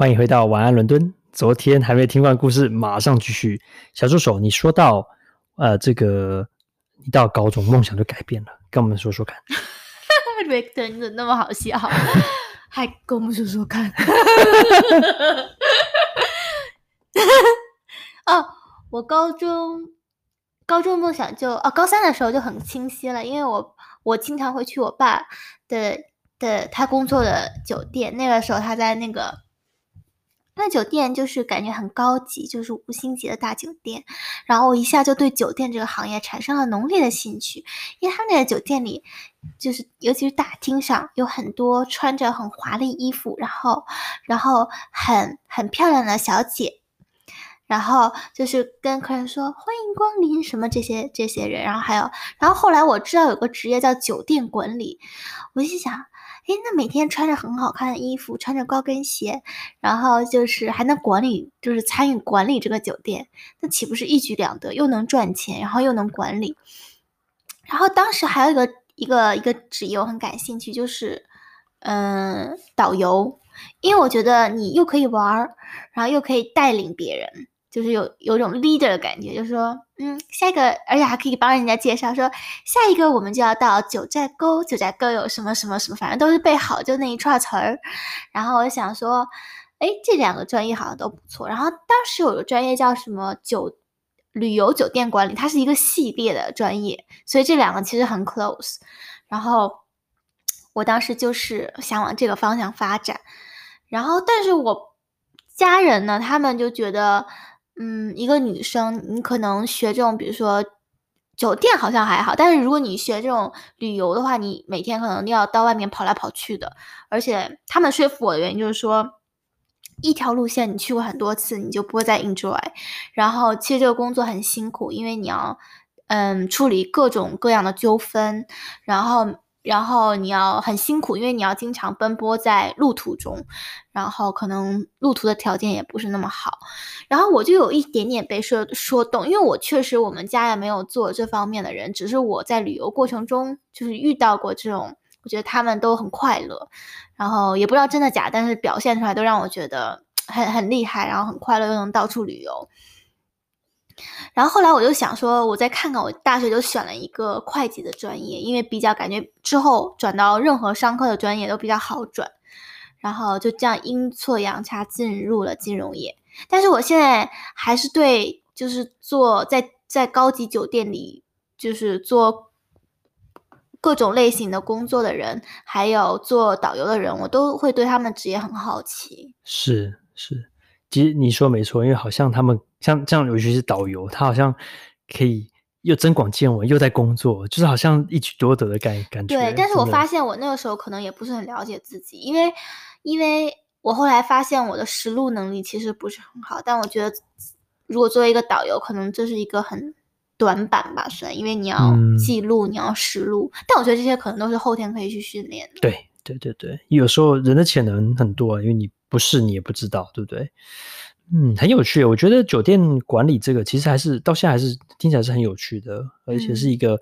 欢迎回到晚安伦敦。昨天还没听完故事，马上继续。小助手，你说到呃，这个你到高中梦想就改变了，跟我们说说看。Victor，你怎么那么好笑？还跟我们说说看。哦，我高中高中梦想就哦，高三的时候就很清晰了，因为我我经常会去我爸的的他工作的酒店，那个时候他在那个。那酒店就是感觉很高级，就是五星级的大酒店。然后我一下就对酒店这个行业产生了浓烈的兴趣，因为他那个酒店里，就是尤其是大厅上有很多穿着很华丽衣服，然后然后很很漂亮的小姐，然后就是跟客人说欢迎光临什么这些这些人，然后还有，然后后来我知道有个职业叫酒店管理，我心想。诶，那每天穿着很好看的衣服，穿着高跟鞋，然后就是还能管理，就是参与管理这个酒店，那岂不是一举两得？又能赚钱，然后又能管理。然后当时还有一个一个一个职业我很感兴趣，就是嗯导游，因为我觉得你又可以玩儿，然后又可以带领别人。就是有有种 leader 的感觉，就是说，嗯，下一个，而且还可以帮人家介绍说，下一个我们就要到九寨沟，九寨沟有什么什么什么，反正都是背好就那一串词儿。然后我想说，哎，这两个专业好像都不错。然后当时有个专业叫什么酒旅游酒店管理，它是一个系列的专业，所以这两个其实很 close。然后我当时就是想往这个方向发展。然后，但是我家人呢，他们就觉得。嗯，一个女生，你可能学这种，比如说酒店好像还好，但是如果你学这种旅游的话，你每天可能要到外面跑来跑去的。而且他们说服我的原因就是说，一条路线你去过很多次，你就不会再 enjoy。然后其实这个工作很辛苦，因为你要嗯处理各种各样的纠纷，然后。然后你要很辛苦，因为你要经常奔波在路途中，然后可能路途的条件也不是那么好。然后我就有一点点被说说动，因为我确实我们家也没有做这方面的人，只是我在旅游过程中就是遇到过这种，我觉得他们都很快乐，然后也不知道真的假，但是表现出来都让我觉得很很厉害，然后很快乐，又能到处旅游。然后后来我就想说，我再看看，我大学就选了一个会计的专业，因为比较感觉之后转到任何商科的专业都比较好转，然后就这样阴错阳差进入了金融业。但是我现在还是对，就是做在在高级酒店里，就是做各种类型的工作的人，还有做导游的人，我都会对他们职业很好奇。是是，其实你说没错，因为好像他们。像这样，尤其是导游，他好像可以又增广见闻，又在工作，就是好像一举多得的感感觉。对，但是我发现我那个时候可能也不是很了解自己，因为因为我后来发现我的实录能力其实不是很好，但我觉得如果作为一个导游，可能这是一个很短板吧，算，因为你要记录，嗯、你要实录，但我觉得这些可能都是后天可以去训练的。对对对对，有时候人的潜能很多啊，因为你不是你也不知道，对不对？嗯，很有趣。我觉得酒店管理这个其实还是到现在还是听起来是很有趣的，而且是一个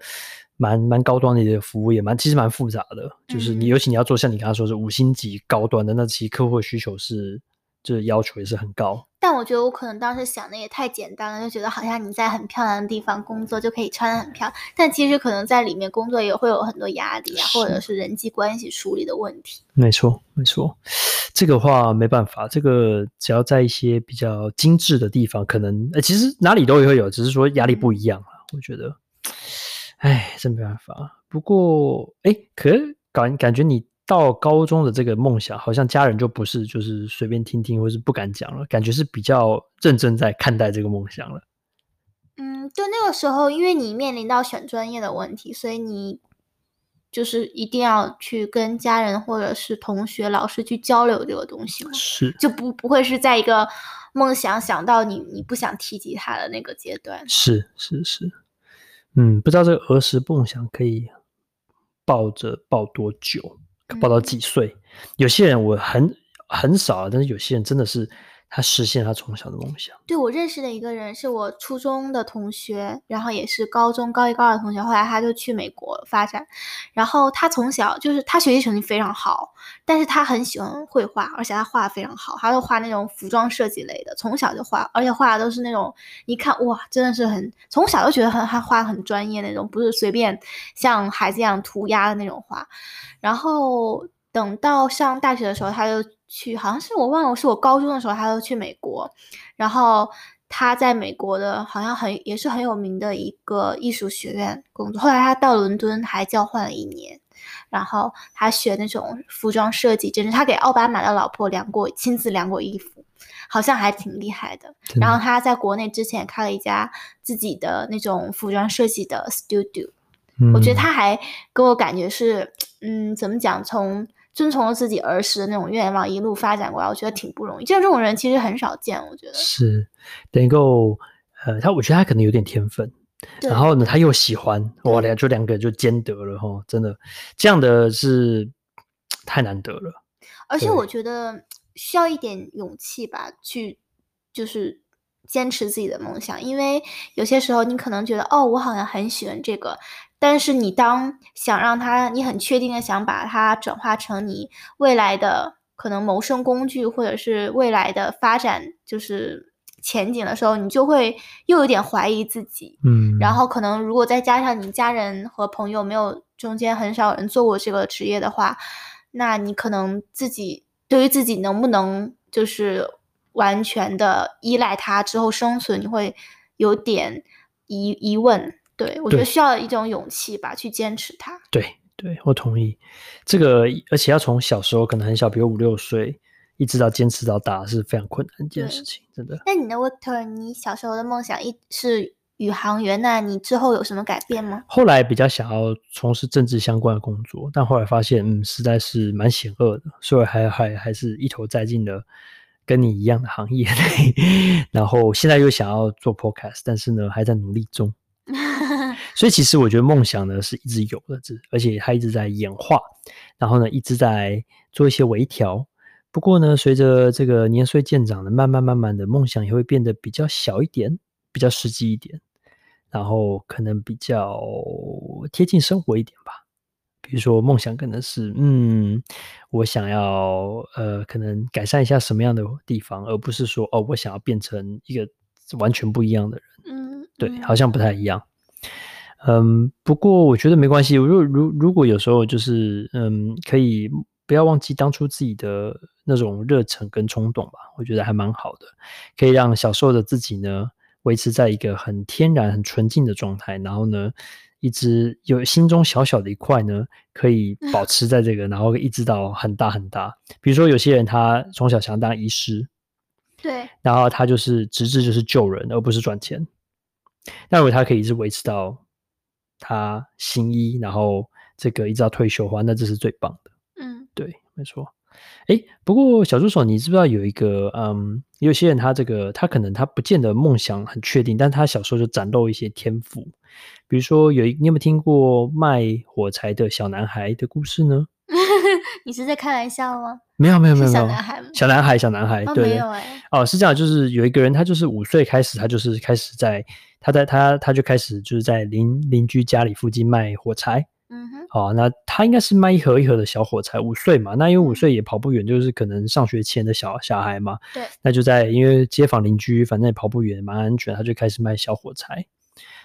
蛮蛮高端的一个服务，也蛮其实蛮复杂的。就是你尤其你要做像你刚刚说是五星级高端的，那其实客户的需求是。这要求也是很高，但我觉得我可能当时想的也太简单了，就觉得好像你在很漂亮的地方工作就可以穿得很漂亮，但其实可能在里面工作也会有很多压力啊，或者是人际关系处理的问题。没错，没错，这个话没办法，这个只要在一些比较精致的地方，可能呃，其实哪里都会有，只是说压力不一样啊。嗯、我觉得，哎，真没办法。不过，哎，可感感觉你。到高中的这个梦想，好像家人就不是就是随便听听，或是不敢讲了，感觉是比较认真在看待这个梦想了。嗯，对，那个时候，因为你面临到选专业的问题，所以你就是一定要去跟家人或者是同学、老师去交流这个东西嘛，是就不不会是在一个梦想想到你你不想提及他的那个阶段。是是是，嗯，不知道这个儿时梦想可以抱着抱多久。报到几岁？有些人我很很少，但是有些人真的是他实现他从小的梦想。对，我认识的一个人是我初中的同学，然后也是高中高一高二的同学，后来他就去美国发展。然后他从小就是他学习成绩非常好，但是他很喜欢绘画，而且他画的非常好，他就画那种服装设计类的，从小就画，而且画的都是那种一看哇，真的是很从小就觉得很他画很专业那种，不是随便像孩子一样涂鸦的那种画。然后等到上大学的时候，他就。去好像是我忘了，是我高中的时候，他就去美国，然后他在美国的好像很也是很有名的一个艺术学院工作。后来他到伦敦还交换了一年，然后他学那种服装设计，就是他给奥巴马的老婆量过，亲自量过衣服，好像还挺厉害的。然后他在国内之前开了一家自己的那种服装设计的 studio，嗯，我觉得他还给我感觉是，嗯，怎么讲从。遵从了自己儿时的那种愿望，一路发展过来，我觉得挺不容易。像这种人其实很少见，我觉得是能够呃，他我觉得他可能有点天分，然后呢，他又喜欢，哇，两就两个就兼得了哈，真的这样的是太难得了。而且我觉得需要一点勇气吧，去就是坚持自己的梦想，因为有些时候你可能觉得哦，我好像很喜欢这个。但是你当想让它，你很确定的想把它转化成你未来的可能谋生工具，或者是未来的发展就是前景的时候，你就会又有点怀疑自己。嗯，然后可能如果再加上你家人和朋友没有中间很少人做过这个职业的话，那你可能自己对于自己能不能就是完全的依赖它之后生存，你会有点疑疑问。对，我觉得需要一种勇气吧，去坚持它。对，对，我同意。这个，而且要从小时候可能很小，比如五六岁，一直到坚持到大，是非常困难一件事情，真的。那你的 Victor，你小时候的梦想一是宇航员，那你之后有什么改变吗？后来比较想要从事政治相关的工作，但后来发现，嗯，实在是蛮险恶的，所以还还还是一头栽进了跟你一样的行业内。然后现在又想要做 Podcast，但是呢，还在努力中。所以其实我觉得梦想呢是一直有的，而且它一直在演化，然后呢一直在做一些微调。不过呢，随着这个年岁渐长呢，慢慢慢慢的梦想也会变得比较小一点，比较实际一点，然后可能比较贴近生活一点吧。比如说梦想可能是，嗯，我想要呃，可能改善一下什么样的地方，而不是说哦，我想要变成一个完全不一样的人。嗯，对，好像不太一样。嗯，不过我觉得没关系。如果如如果有时候就是嗯，可以不要忘记当初自己的那种热忱跟冲动吧，我觉得还蛮好的，可以让小时候的自己呢维持在一个很天然、很纯净的状态，然后呢，一直有心中小小的一块呢，可以保持在这个，然后一直到很大很大。比如说有些人他从小想当医师，对，然后他就是直至就是救人，而不是赚钱。那如果他可以一直维持到。他行医，然后这个一直到退休的话，那这是最棒的。嗯，对，没错。诶，不过小助手，你知不知道有一个嗯，有些人他这个他可能他不见得梦想很确定，但他小时候就展露一些天赋。比如说有一，你有没有听过卖火柴的小男孩的故事呢？你是在开玩笑吗？没有没有没有没有，小男孩小男孩小男孩，对，没有哎。哦，是这样，就是有一个人，他就是五岁开始，他就是开始在。他在他他就开始就是在邻邻居家里附近卖火柴，嗯哼，哦，那他应该是卖一盒一盒的小火柴，五岁嘛，那因为五岁也跑不远，就是可能上学前的小小孩嘛，对，那就在因为街坊邻居反正也跑不远，蛮安全，他就开始卖小火柴。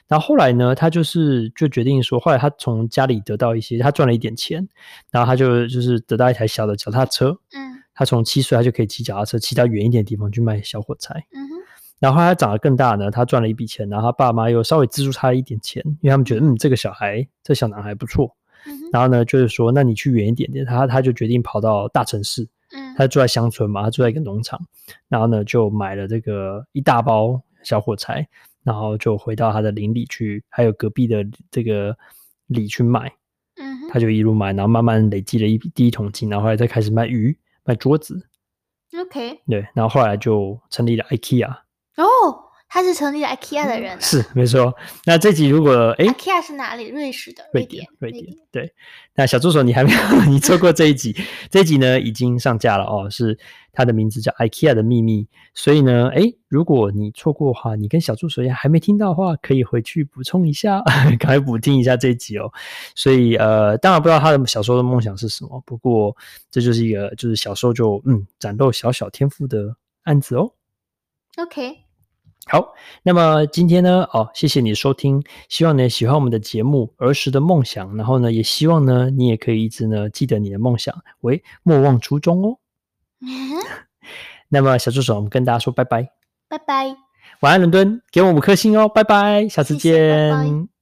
然后后来呢，他就是就决定说，后来他从家里得到一些，他赚了一点钱，然后他就就是得到一台小的脚踏车，嗯，他从七岁他就可以骑脚踏车骑到远一点的地方去卖小火柴，嗯哼。然后他长得更大呢，他赚了一笔钱，然后他爸妈又稍微资助他一点钱，因为他们觉得，嗯，这个小孩，这小男孩不错。嗯、然后呢，就是说，那你去远一点点，他他就决定跑到大城市。嗯，他住在乡村嘛，他住在一个农场，然后呢，就买了这个一大包小火柴，然后就回到他的邻里去，还有隔壁的这个里去卖。嗯，他就一路卖，然后慢慢累积了一笔第一桶金，然后后来再开始卖鱼、卖桌子。OK。对，然后后来就成立了 IKEA。哦，他是成立 IKEA 的人、啊嗯，是没错。那这集如果哎，IKEA 是哪里？瑞士的，瑞典，瑞典，对。那小助手，你还没有？你错过这一集，这一集呢已经上架了哦，是它的名字叫 IKEA 的秘密。所以呢，哎，如果你错过的话，你跟小助手一样还没听到的话，可以回去补充一下，赶快补听一下这一集哦。所以呃，当然不知道他的小时候的梦想是什么，不过这就是一个就是小时候就嗯展露小小天赋的案子哦。OK。好，那么今天呢，哦，谢谢你的收听，希望呢喜欢我们的节目《儿时的梦想》，然后呢，也希望呢你也可以一直呢记得你的梦想，喂莫忘初衷哦。那么小助手，我们跟大家说拜拜，拜拜，晚安伦敦，给我五颗星哦，拜拜，下次见。谢谢，拜拜。